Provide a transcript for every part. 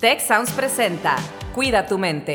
Tech Sounds presenta Cuida tu mente.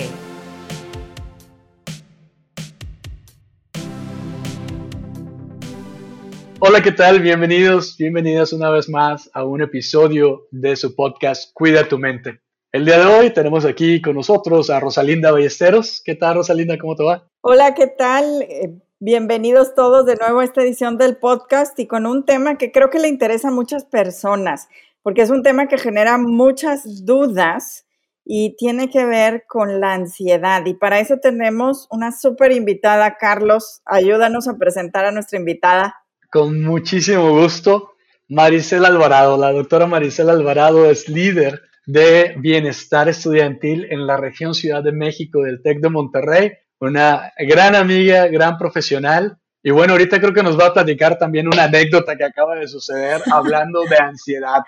Hola, ¿qué tal? Bienvenidos, bienvenidas una vez más a un episodio de su podcast Cuida tu mente. El día de hoy tenemos aquí con nosotros a Rosalinda Ballesteros. ¿Qué tal, Rosalinda? ¿Cómo te va? Hola, ¿qué tal? Eh, bienvenidos todos de nuevo a esta edición del podcast y con un tema que creo que le interesa a muchas personas, porque es un tema que genera muchas dudas y tiene que ver con la ansiedad. Y para eso tenemos una súper invitada, Carlos. Ayúdanos a presentar a nuestra invitada. Con muchísimo gusto, Maricela Alvarado. La doctora Maricela Alvarado es líder de bienestar estudiantil en la región Ciudad de México del TEC de Monterrey. Una gran amiga, gran profesional. Y bueno, ahorita creo que nos va a platicar también una anécdota que acaba de suceder hablando de ansiedad.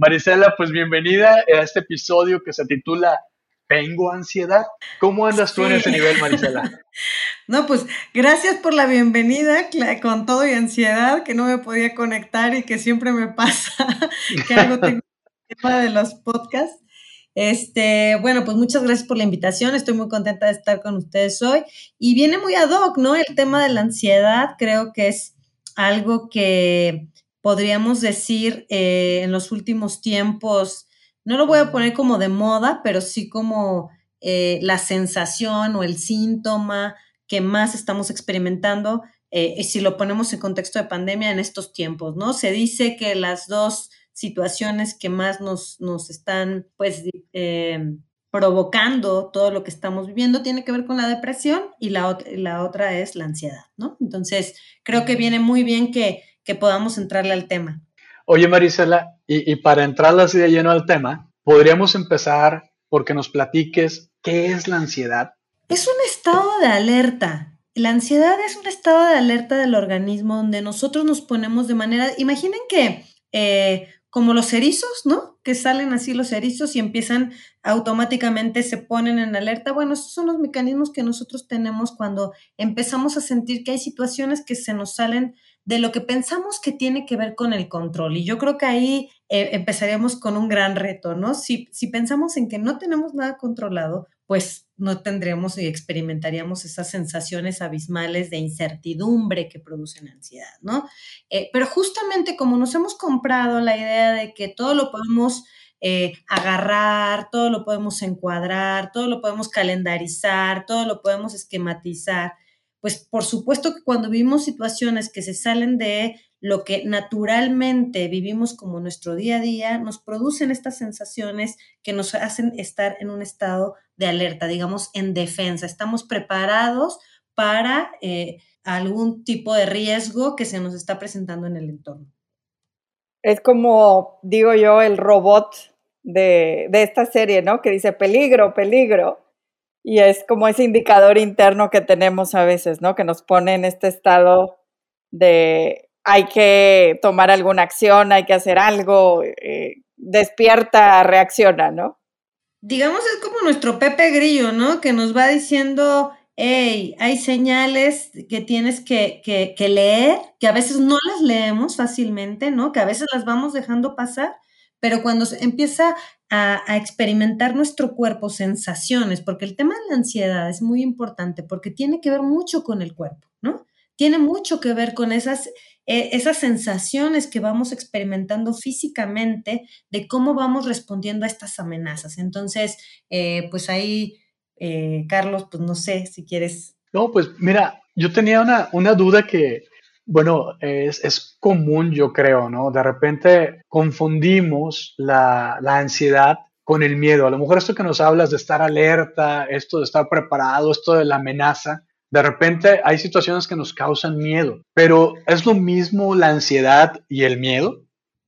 Marisela, pues bienvenida a este episodio que se titula ¿Tengo ansiedad? ¿Cómo andas tú en ese nivel, Marisela? No, pues gracias por la bienvenida con todo y ansiedad, que no me podía conectar y que siempre me pasa, que algo tengo tema de los podcasts. Este, bueno, pues muchas gracias por la invitación. Estoy muy contenta de estar con ustedes hoy. Y viene muy ad hoc, ¿no? El tema de la ansiedad creo que es algo que podríamos decir, eh, en los últimos tiempos, no lo voy a poner como de moda, pero sí como eh, la sensación o el síntoma que más estamos experimentando, eh, si lo ponemos en contexto de pandemia en estos tiempos, ¿no? Se dice que las dos situaciones que más nos, nos están, pues, provocando todo lo que estamos viviendo tiene que ver con la depresión y la, la otra es la ansiedad, ¿no? Entonces, creo que viene muy bien que que podamos entrarle al tema. Oye, Marisela, y, para entrarle así de lleno al tema, podríamos empezar porque nos platiques qué es la ansiedad. Es un estado de alerta. La ansiedad es un estado de alerta del organismo donde nosotros nos ponemos de manera, imaginen que eh, como los erizos, ¿no? Que salen así los erizos y empiezan automáticamente, se ponen en alerta. Bueno, esos son los mecanismos que nosotros tenemos cuando empezamos a sentir que hay situaciones que se nos salen de lo que pensamos que tiene que ver con el control. Y yo creo que ahí eh, empezaríamos con un gran reto, ¿no? Si, si pensamos en que no tenemos nada controlado, pues no tendríamos y experimentaríamos esas sensaciones abismales de incertidumbre que producen ansiedad, ¿no? Eh, pero justamente como nos hemos comprado la idea de que todo lo podemos eh, agarrar, todo lo podemos encuadrar, todo lo podemos calendarizar, todo lo podemos esquematizar, pues por supuesto que cuando vivimos situaciones que se salen de lo que naturalmente vivimos como nuestro día a día, nos producen estas sensaciones que nos hacen estar en un estado de alerta, digamos, en defensa. Estamos preparados para eh, algún tipo de riesgo que se nos está presentando en el entorno. Es como, digo yo, el robot de, de esta serie, ¿no? Que dice peligro, peligro. Y es como ese indicador interno que tenemos a veces, ¿no? Que nos pone en este estado de hay que tomar alguna acción, hay que hacer algo, eh, despierta, reacciona, ¿no? Digamos, es como nuestro Pepe Grillo, ¿no? Que nos va diciendo, hey, hay señales que tienes que, que, que leer, que a veces no las leemos fácilmente, ¿no? Que a veces las vamos dejando pasar pero cuando se empieza a, experimentar nuestro cuerpo sensaciones, porque el tema de la ansiedad es muy importante porque tiene que ver mucho con el cuerpo, ¿no? Tiene mucho que ver con esas, eh, esas sensaciones que vamos experimentando físicamente de cómo vamos respondiendo a estas amenazas. Entonces, eh, pues ahí, eh, Carlos, pues no sé si quieres. No, pues mira, yo tenía una, una duda que, bueno, es, común, yo creo, ¿no? De repente confundimos la, ansiedad con el miedo. A lo mejor esto que nos hablas de estar alerta, esto de estar preparado, esto de la amenaza, de repente hay situaciones que nos causan miedo, pero ¿es lo mismo la ansiedad y el miedo?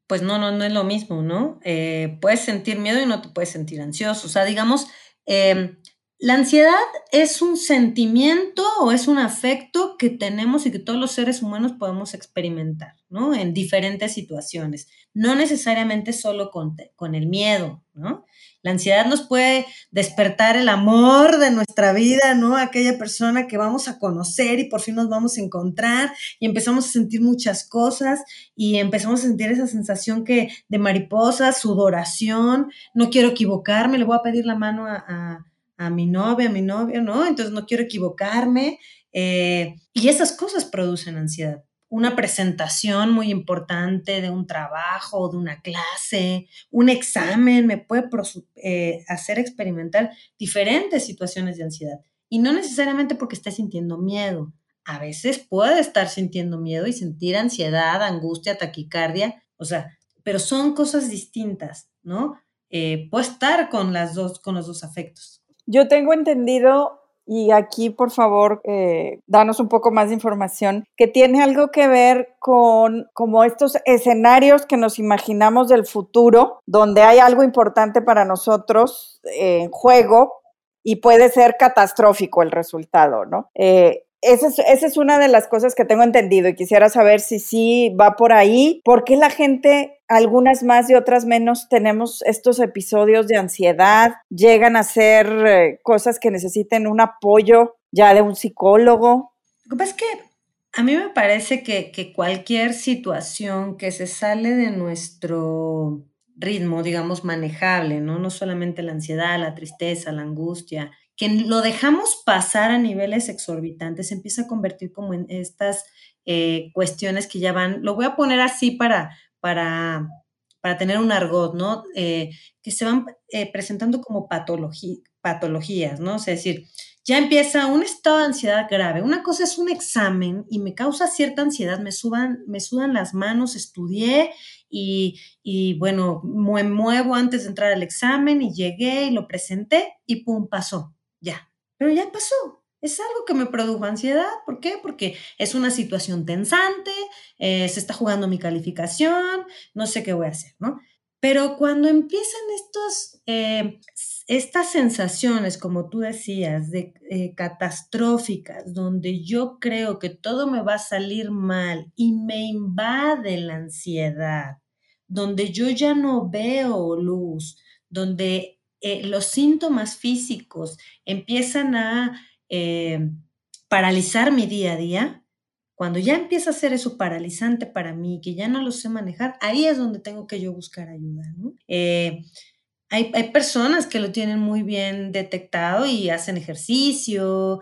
Pues no, no, no es lo mismo, ¿no? Eh, puedes sentir miedo y no te puedes sentir ansioso. O sea, digamos, em, La ansiedad es un sentimiento o es un afecto que tenemos y que todos los seres humanos podemos experimentar, ¿no? En diferentes situaciones, no necesariamente solo con, con el miedo, ¿no? La ansiedad nos puede despertar el amor de nuestra vida, ¿no? Aquella persona que vamos a conocer y por fin nos vamos a encontrar y empezamos a sentir muchas cosas y empezamos a sentir esa sensación que de mariposa, sudoración, no quiero equivocarme, le voy a pedir la mano a a mi novia, a mi novio, ¿no? Entonces no quiero equivocarme. Eh, y esas cosas producen ansiedad. Una presentación muy importante de un trabajo, de una clase, un examen me puede eh, hacer experimentar diferentes situaciones de ansiedad. Y no necesariamente porque esté sintiendo miedo. A veces puede estar sintiendo miedo y sentir ansiedad, angustia, taquicardia, o sea, pero son cosas distintas, ¿no? Eh, puede estar con, las dos, con los dos afectos. Yo tengo entendido, y aquí por favor, eh, danos un poco más de información, que tiene algo que ver con como estos escenarios que nos imaginamos del futuro, donde hay algo importante para nosotros en juego y puede ser catastrófico el resultado, ¿no? Eh, esa es, una de las cosas que tengo entendido y quisiera saber si sí va por ahí. ¿Por qué la gente, algunas más y otras menos, tenemos estos episodios de ansiedad? ¿Llegan a ser eh, cosas que necesiten un apoyo ya de un psicólogo? Lo que pasa es que a mí me parece que, que cualquier situación que se sale de nuestro ritmo, digamos, manejable, ¿no? No solamente la ansiedad, la tristeza, la angustia, que lo dejamos pasar a niveles exorbitantes, se empieza a convertir como en estas eh, cuestiones que ya van, lo voy a poner así para, para, para tener un argot, ¿no? Eh, que se van eh, presentando como patologías, ¿no? es decir, ya empieza un estado de ansiedad grave. Una cosa es un examen y me causa cierta ansiedad, me, suban, me sudan las manos, estudié y, y, bueno, me muevo antes de entrar al examen y llegué y lo presenté y pum, pasó ya, pero ya pasó. Es algo que me produjo ansiedad. ¿Por qué? Porque es una situación tensante, eh, se está jugando mi calificación, no sé qué voy a hacer, ¿no? Pero cuando empiezan estos, eh, estas sensaciones, como tú decías, de eh, catastróficas, donde yo creo que todo me va a salir mal y me invade la ansiedad, donde yo ya no veo luz, donde eh, los síntomas físicos empiezan a eh, paralizar mi día a día, cuando ya empieza a ser eso paralizante para mí, que ya no lo sé manejar, ahí es donde tengo que yo buscar ayuda. Eh, hay, personas que lo tienen muy bien detectado y hacen ejercicio,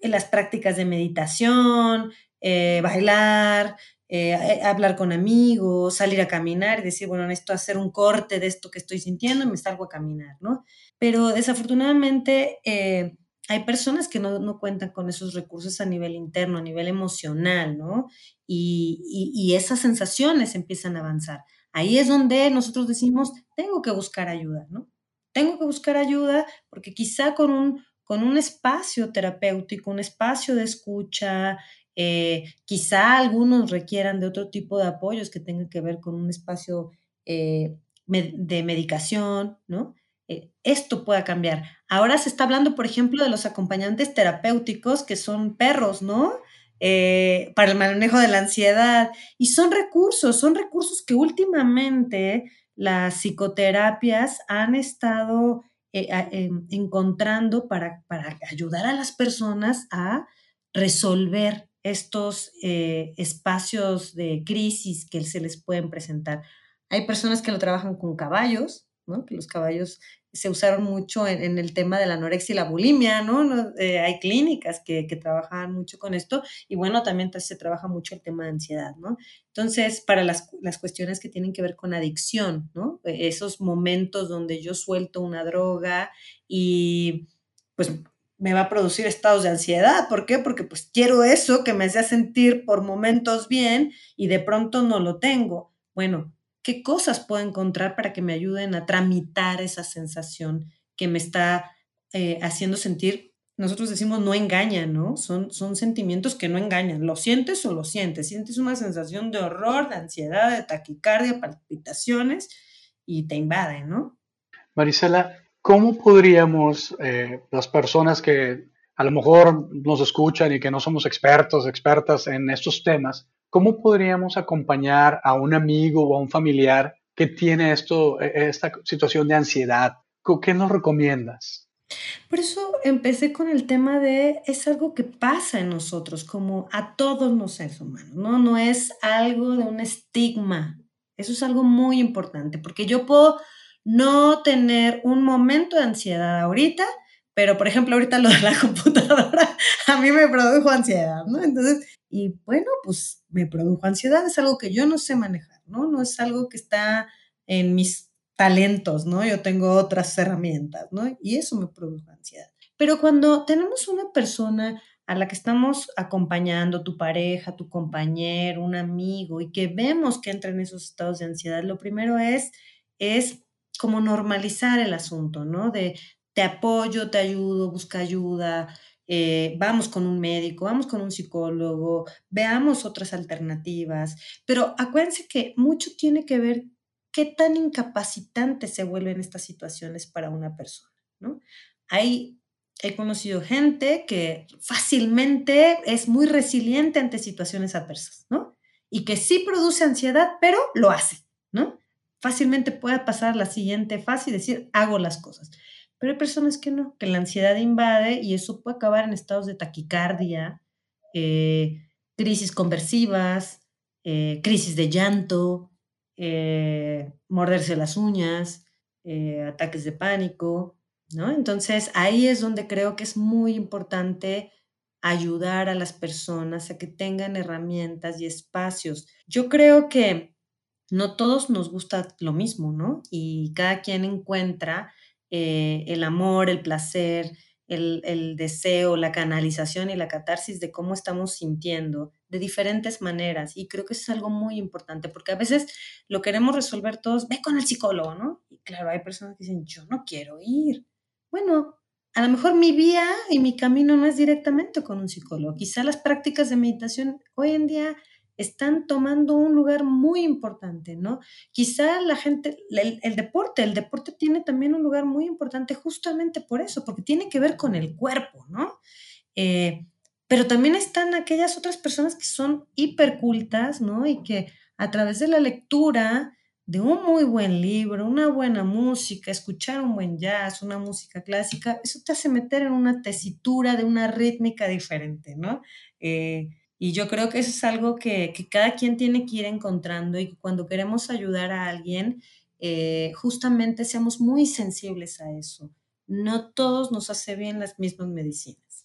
las prácticas de meditación, bailar, eh, eh, hablar con amigos, salir a caminar y decir, bueno, necesito hacer un corte de esto que estoy sintiendo y me salgo a caminar, ¿no? Pero desafortunadamente eh, hay personas que no, cuentan con esos recursos a nivel interno, a nivel emocional, ¿no? Y, y, esas sensaciones empiezan a avanzar. Ahí es donde nosotros decimos, tengo que buscar ayuda, ¿no? Tengo que buscar ayuda porque quizá con un, con un espacio terapéutico, un espacio de escucha, eh, quizá algunos requieran de otro tipo de apoyos que tengan que ver con un espacio eh, de medicación, ¿no? Eh, esto pueda cambiar. Ahora se está hablando, por ejemplo, de los acompañantes terapéuticos que son perros, ¿no? para el manejo de la ansiedad. Y son recursos, son recursos que últimamente las psicoterapias han estado em, encontrando para, para ayudar a las personas a resolver estos eh, espacios de crisis que se les pueden presentar. Hay personas que lo trabajan con caballos, ¿no? que los caballos se usaron mucho en, el tema de la anorexia y la bulimia, ¿no? Eh, hay clínicas que, que, trabajan mucho con esto y bueno, también se trabaja mucho el tema de ansiedad, ¿no? Entonces, para las, las cuestiones que tienen que ver con adicción, ¿no? Esos momentos donde yo suelto una droga y pues me va a producir estados de ansiedad. ¿Por qué? Porque pues quiero eso que me hace sentir por momentos bien y de pronto no lo tengo. Bueno, ¿qué cosas puedo encontrar para que me ayuden a tramitar esa sensación que me está eh, haciendo sentir? Nosotros decimos no engaña, ¿no? Son, son sentimientos que no engañan. ¿Lo sientes o lo sientes? Sientes una sensación de horror, de ansiedad, de taquicardia, palpitaciones y te invaden, ¿no? Marisela, ¿cómo podríamos, eh, las personas que a lo mejor nos escuchan y que no somos expertos, expertas en estos temas, ¿cómo podríamos acompañar a un amigo o a un familiar que tiene esto, e, esta situación de ansiedad? ¿Qué nos recomiendas? Por eso empecé con el tema de es algo que pasa en nosotros, como a todos los seres humanos, ¿no? No es algo de un estigma. Eso es algo muy importante, porque yo puedo no tener un momento de ansiedad ahorita, pero por ejemplo ahorita lo de la computadora a mí me produjo ansiedad, ¿no? Entonces, y bueno, pues me produjo ansiedad, es algo que yo no sé manejar, ¿no? No es algo que está en mis talentos, ¿no? Yo tengo otras herramientas, ¿no? Y eso me produjo ansiedad. Pero cuando tenemos una persona a la que estamos acompañando, tu pareja, tu compañero, un amigo, y que vemos que entra en esos estados de ansiedad, lo primero es, es como normalizar el asunto, ¿no? De te apoyo, te ayudo, busca ayuda, eh, vamos con un médico, vamos con un psicólogo, veamos otras alternativas, pero acuérdense que mucho tiene que ver qué tan incapacitante se vuelven estas situaciones para una persona, ¿no? Hay, he conocido gente que fácilmente es muy resiliente ante situaciones adversas, ¿no? Y que sí produce ansiedad, pero lo hace, ¿no? Fácilmente puede pasar la siguiente fase y decir, hago las cosas. Pero hay personas que no, que la ansiedad invade y eso puede acabar en estados de taquicardia, eh, crisis conversivas, eh, crisis de llanto, eh, morderse las uñas, eh, ataques de pánico, ¿no? Entonces ahí es donde creo que es muy importante ayudar a las personas a que tengan herramientas y espacios. Yo creo que no todos nos gusta lo mismo, ¿no? Y cada quien encuentra eh, el amor, el placer, el, deseo, la canalización y la catarsis de cómo estamos sintiendo de diferentes maneras. Y creo que eso es algo muy importante, porque a veces lo queremos resolver todos, ve con el psicólogo, ¿no? Y claro, hay personas que dicen, yo no quiero ir. Bueno, a lo mejor mi vía y mi camino no es directamente con un psicólogo. Quizá las prácticas de meditación hoy en día están tomando un lugar muy importante, ¿no? Quizá la gente, el, deporte, el deporte tiene también un lugar muy importante justamente por eso, porque tiene que ver con el cuerpo, ¿no? Eh, pero también están aquellas otras personas que son hipercultas, ¿no? Y que a través de la lectura de un muy buen libro, una buena música, escuchar un buen jazz, una música clásica, eso te hace meter en una tesitura de una rítmica diferente, ¿no? Eh, y yo creo que eso es algo que, cada quien tiene que ir encontrando y cuando queremos ayudar a alguien, eh, justamente seamos muy sensibles a eso. No todos nos hace bien las mismas medicinas.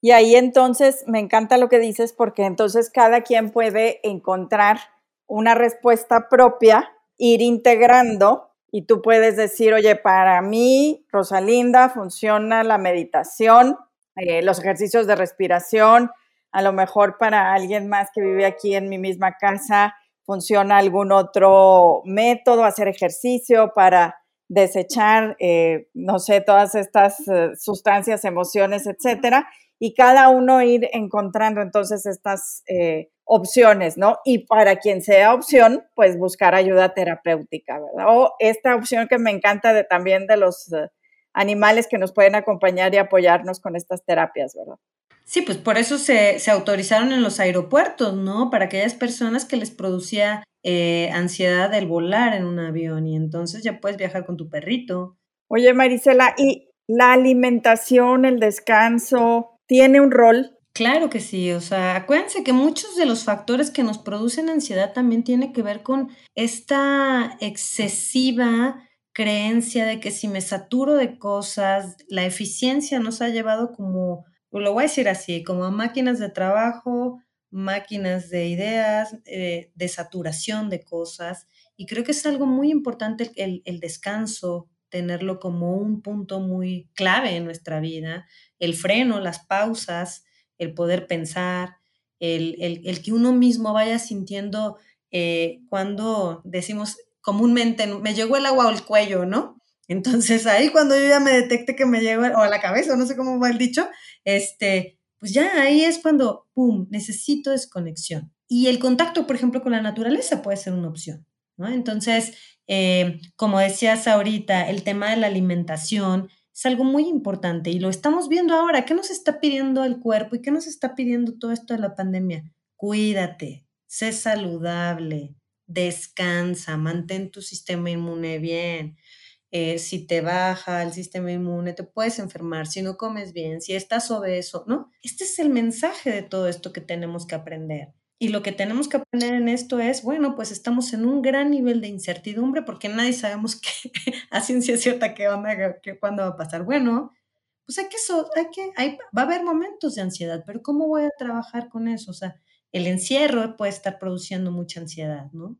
Y ahí entonces me encanta lo que dices porque entonces cada quien puede encontrar una respuesta propia, ir integrando y tú puedes decir, oye, para mí, Rosalinda, funciona la meditación, eh, los ejercicios de respiración, a lo mejor para alguien más que vive aquí en mi misma casa funciona algún otro método, hacer ejercicio para desechar, eh, no sé, todas estas eh, sustancias, emociones, etcétera, y cada uno ir encontrando entonces estas eh, opciones, ¿no? Y para quien sea opción, pues buscar ayuda terapéutica, ¿verdad? O esta opción que me encanta de, también de los animales que nos pueden acompañar y apoyarnos con estas terapias, ¿verdad? Sí, pues por eso se, autorizaron en los aeropuertos, ¿no? Para aquellas personas que les producía eh, ansiedad el volar en un avión y entonces ya puedes viajar con tu perrito. Oye, Marisela, ¿y la alimentación, el descanso, tiene un rol? Claro que sí, o sea, acuérdense que muchos de los factores que nos producen ansiedad también tiene que ver con esta excesiva creencia de que si me saturo de cosas, la eficiencia nos ha llevado como lo voy a decir así, como máquinas de trabajo, máquinas de ideas, eh, de saturación de cosas. Y creo que es algo muy importante el, descanso, tenerlo como un punto muy clave en nuestra vida, el freno, las pausas, el poder pensar, el, el, que uno mismo vaya sintiendo eh, cuando decimos comúnmente, me llegó el agua al cuello, ¿no? Entonces ahí cuando yo ya me detecte que me llego o a la cabeza, no sé cómo va el dicho, este, pues ya ahí es cuando, ¡pum!, necesito desconexión. Y el contacto, por ejemplo, con la naturaleza puede ser una opción, ¿no? Entonces, Eh, como decías ahorita, el tema de la alimentación es algo muy importante y lo estamos viendo ahora. ¿Qué nos está pidiendo el cuerpo y qué nos está pidiendo todo esto de la pandemia? Cuídate, sé saludable, descansa, mantén tu sistema inmune bien. Eh, si te baja el sistema inmune, te puedes enfermar, si no comes bien, si estás obeso, ¿no? Este es el mensaje de todo esto que tenemos que aprender. Y lo que tenemos que aprender en esto es, bueno, pues estamos en un gran nivel de incertidumbre porque nadie sabemos que a ciencia cierta qué onda, qué, cuándo va a pasar. Bueno, pues hay que, hay que hay, va a haber momentos de ansiedad, pero ¿cómo voy a trabajar con eso? O sea, el encierro puede estar produciendo mucha ansiedad, ¿no?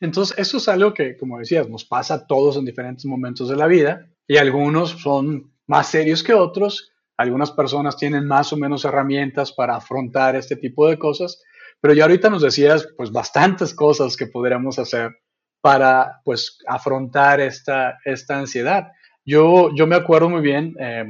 Entonces, eso es algo que, como decías, nos pasa a todos en diferentes momentos de la vida y algunos son más serios que otros. Algunas personas tienen más o menos herramientas para afrontar este tipo de cosas pero ya ahorita nos decías, pues, bastantes cosas que podríamos hacer para, pues, afrontar esta, esta ansiedad. Yo, yo me acuerdo muy bien, eh,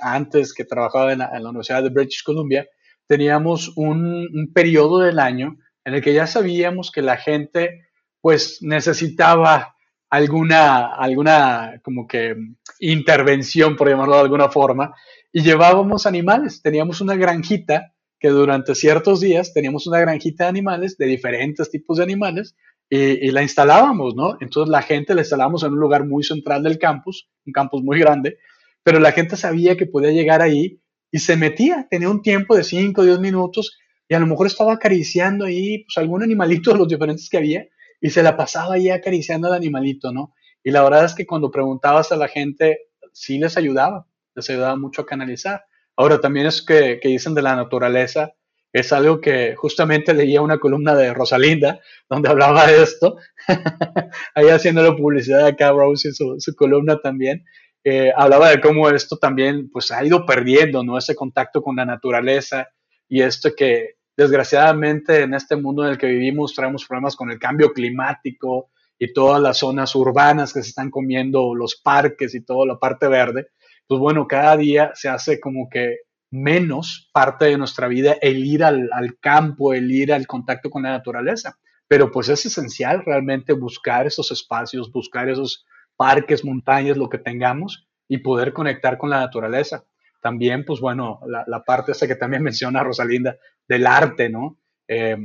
antes que trabajaba en la, Universidad de British Columbia, teníamos un, un periodo del año en el que ya sabíamos que la gente, pues, necesitaba alguna, alguna como que intervención, por llamarlo de alguna forma, y llevábamos animales. Teníamos una granjita que durante ciertos días teníamos una granjita de animales, de diferentes tipos de animales, y, la instalábamos, ¿no? Entonces la gente la instalábamos en un lugar muy central del campus, un campus muy grande, pero la gente sabía que podía llegar ahí y se metía, tenía un tiempo de 5 o 10 minutos y a lo mejor estaba acariciando ahí pues, algún animalito de los diferentes que había y se la pasaba ahí acariciando al animalito, ¿no? Y la verdad es que cuando preguntabas a la gente, sí les ayudaba, les ayudaba mucho a canalizar. Ahora, también es que, que dicen de la naturaleza, es algo que justamente leía una columna de Rosalinda, donde hablaba de esto, ahí haciéndole publicidad acá Rose en su, su columna también, eh, hablaba de cómo esto también pues ha ido perdiendo, ¿no? Ese contacto con la naturaleza y esto que desgraciadamente en este mundo en el que vivimos traemos problemas con el cambio climático y todas las zonas urbanas que se están comiendo, los parques y toda la parte verde, pues bueno, cada día se hace como que menos parte de nuestra vida el ir al, campo, el ir al contacto con la naturaleza. Pero pues es esencial realmente buscar esos espacios, buscar esos parques, montañas, lo que tengamos y poder conectar con la naturaleza. También, pues bueno, la, parte que también menciona Rosalinda, del arte, ¿no? Eh,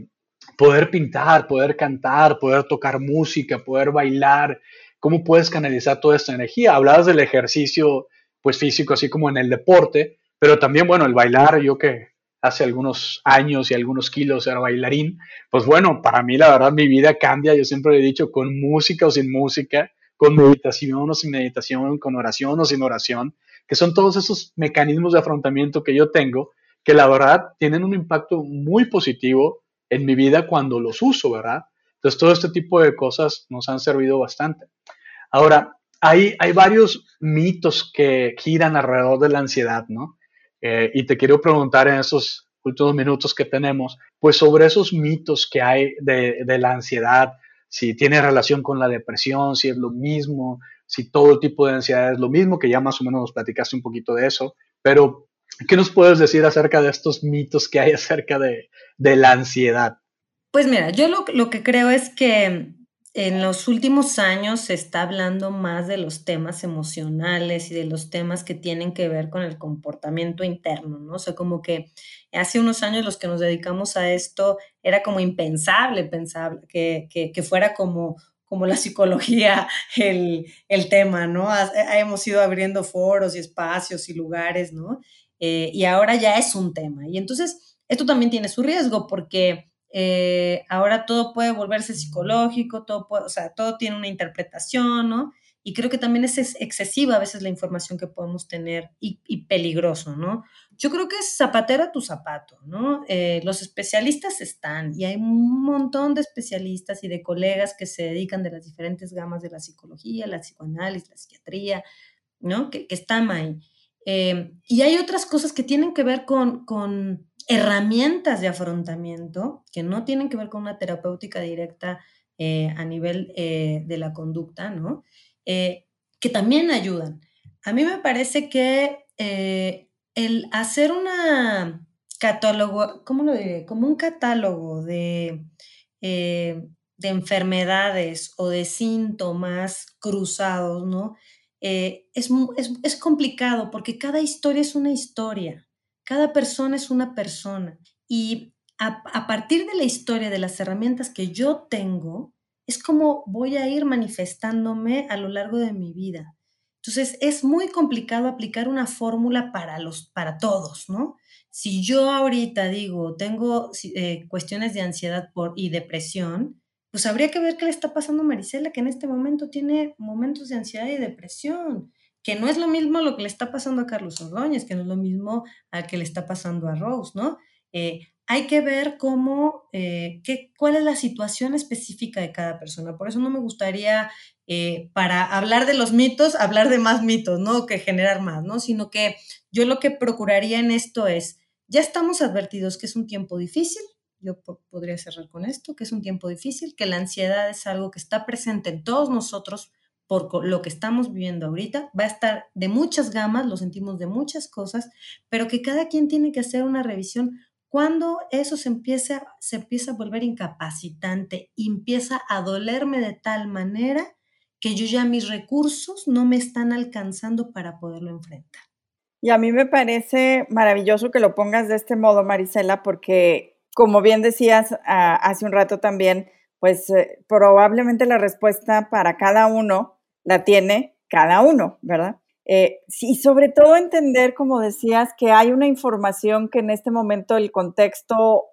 poder pintar, poder cantar, poder tocar música, poder bailar, ¿cómo puedes canalizar toda esta energía? Hablabas del ejercicio pues físico, así como en el deporte, pero también, bueno, el bailar, yo que hace algunos años y algunos kilos era bailarín, pues bueno, para mí la verdad mi vida cambia, yo siempre he dicho, con música o sin música, con meditación o sin meditación, con oración o sin oración, que son todos esos mecanismos de afrontamiento que yo tengo, que la verdad tienen un impacto muy positivo en mi vida cuando los uso, ¿verdad? Entonces todo este tipo de cosas nos han servido bastante. Ahora, hay, varios mitos que giran alrededor de la ansiedad, ¿no? Eh, y te quiero preguntar en esos últimos minutos que tenemos, pues sobre esos mitos que hay de, la ansiedad, si tiene relación con la depresión, si es lo mismo, si todo tipo de ansiedad es lo mismo, que ya más o menos nos platicaste un poquito de eso, pero ¿qué nos puedes decir acerca de estos mitos que hay acerca de, la ansiedad? Pues mira, yo lo, lo que creo es que en los últimos años se está hablando más de los temas emocionales y de los temas que tienen que ver con el comportamiento interno, ¿no? O sea, como que hace unos años los que nos dedicamos a esto era como impensable pensar que, fuera como, como la psicología el, tema, ¿no? hemos ido abriendo foros y espacios y lugares, ¿no? Eh, y ahora ya es un tema. Y entonces, esto también tiene su riesgo porque eh, ahora todo puede volverse psicológico, todo puede, o sea, todo tiene una interpretación, ¿no? Y creo que también es excesiva a veces la información que podemos tener y, peligroso, ¿no? Yo creo que es zapatero a tu zapato, ¿no? Eh, los especialistas están y hay un montón de especialistas y de colegas que se dedican de las diferentes gamas de la psicología, la psicoanálisis, la psiquiatría, ¿no? Que, están ahí. Eh, y hay otras cosas que tienen que ver con, con herramientas de afrontamiento que no tienen que ver con una terapéutica directa eh, a nivel eh, de la conducta, ¿no? Que también ayudan. A mí me parece que el hacer una catálogo, ¿cómo lo diré? Como un catálogo de, de enfermedades o de síntomas cruzados, ¿no? Eh, es, es, complicado porque cada historia es una historia, cada persona es una persona. Y a, a, partir de la historia, de las herramientas que yo tengo, es como voy a ir manifestándome a lo largo de mi vida. Entonces, es muy complicado aplicar una fórmula para, los, para todos, ¿no? Si yo ahorita digo, tengo eh, cuestiones de ansiedad por, y depresión, pues habría que ver qué le está pasando a Marisela, que en este momento tiene momentos de ansiedad y depresión, que no es lo mismo lo que le está pasando a Carlos Ordóñez, que no es lo mismo a que le está pasando a Rose, ¿no? Eh, hay que ver cómo, eh, qué, cuál es la situación específica de cada persona. Por eso no me gustaría, eh, para hablar de los mitos, hablar de más mitos, ¿no? Que generar más, ¿no? Sino que yo lo que procuraría en esto es, ya estamos advertidos que es un tiempo difícil, yo podría cerrar con esto, que es un tiempo difícil, que la ansiedad es algo que está presente en todos nosotros por lo que estamos viviendo ahorita, va a estar de muchas gamas, lo sentimos de muchas cosas, pero que cada quien tiene que hacer una revisión cuando eso se empieza, se empieza a volver incapacitante empieza a dolerme de tal manera que yo ya mis recursos no me están alcanzando para poderlo enfrentar. Y a mí me parece maravilloso que lo pongas de este modo, Marisela, porque como bien decías ah, hace un rato también, pues eh, probablemente la respuesta para cada uno la tiene cada uno, ¿verdad? Eh, y sobre todo entender, como decías, que hay una información que en este momento el contexto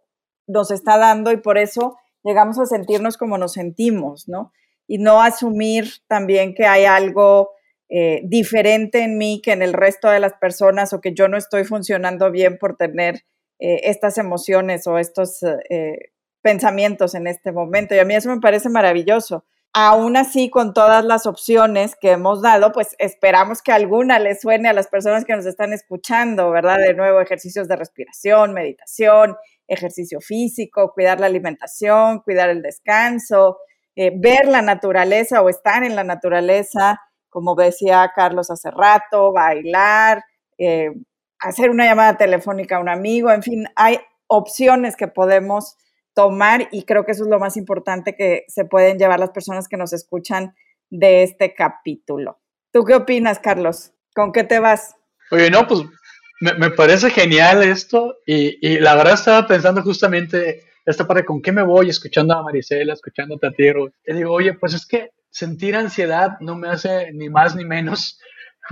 nos está dando y por eso llegamos a sentirnos como nos sentimos, ¿no? Y no asumir también que hay algo eh, diferente en mí que en el resto de las personas o que yo no estoy funcionando bien por tener eh, estas emociones o estos eh, pensamientos en este momento. Y a mí eso me parece maravilloso. Aún así, con todas las opciones que hemos dado, pues esperamos que alguna les suene a las personas que nos están escuchando, ¿verdad? De nuevo, ejercicios de respiración, meditación, ejercicio físico, cuidar la alimentación, cuidar el descanso, eh, ver la naturaleza o estar en la naturaleza, como decía Carlos hace rato, bailar, hacer una llamada telefónica a un amigo, en fin, hay opciones que podemos tomar y creo que eso es lo más importante que se pueden llevar las personas que nos escuchan de este capítulo. ¿Tú qué opinas, Carlos? ¿Con qué te vas? Oye, no, pues me, parece genial esto y, la verdad estaba pensando justamente esta parte, ¿con qué me voy? Escuchando a Marisela, escuchando a Tatiero. Y digo, oye, pues es que sentir ansiedad no me hace ni más ni menos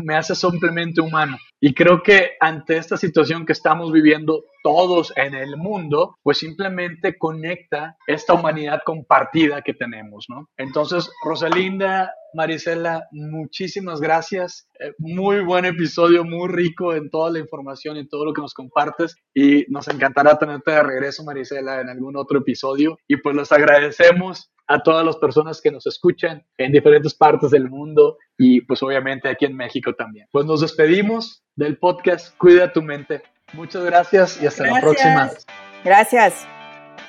me hace simplemente humano. Y creo que ante esta situación que estamos viviendo todos en el mundo, pues simplemente conecta esta humanidad compartida que tenemos, ¿no? Entonces, Rosalinda, Marisela, muchísimas gracias. Eh, muy buen episodio, muy rico en toda la información y todo lo que nos compartes. Y nos encantará tenerte de regreso, Marisela, en algún otro episodio. Y pues les agradecemos a todas las personas que nos escuchan en diferentes partes del mundo y pues obviamente aquí en México también. Pues nos despedimos del podcast Cuida tu mente. Muchas gracias y hasta la próxima. Gracias.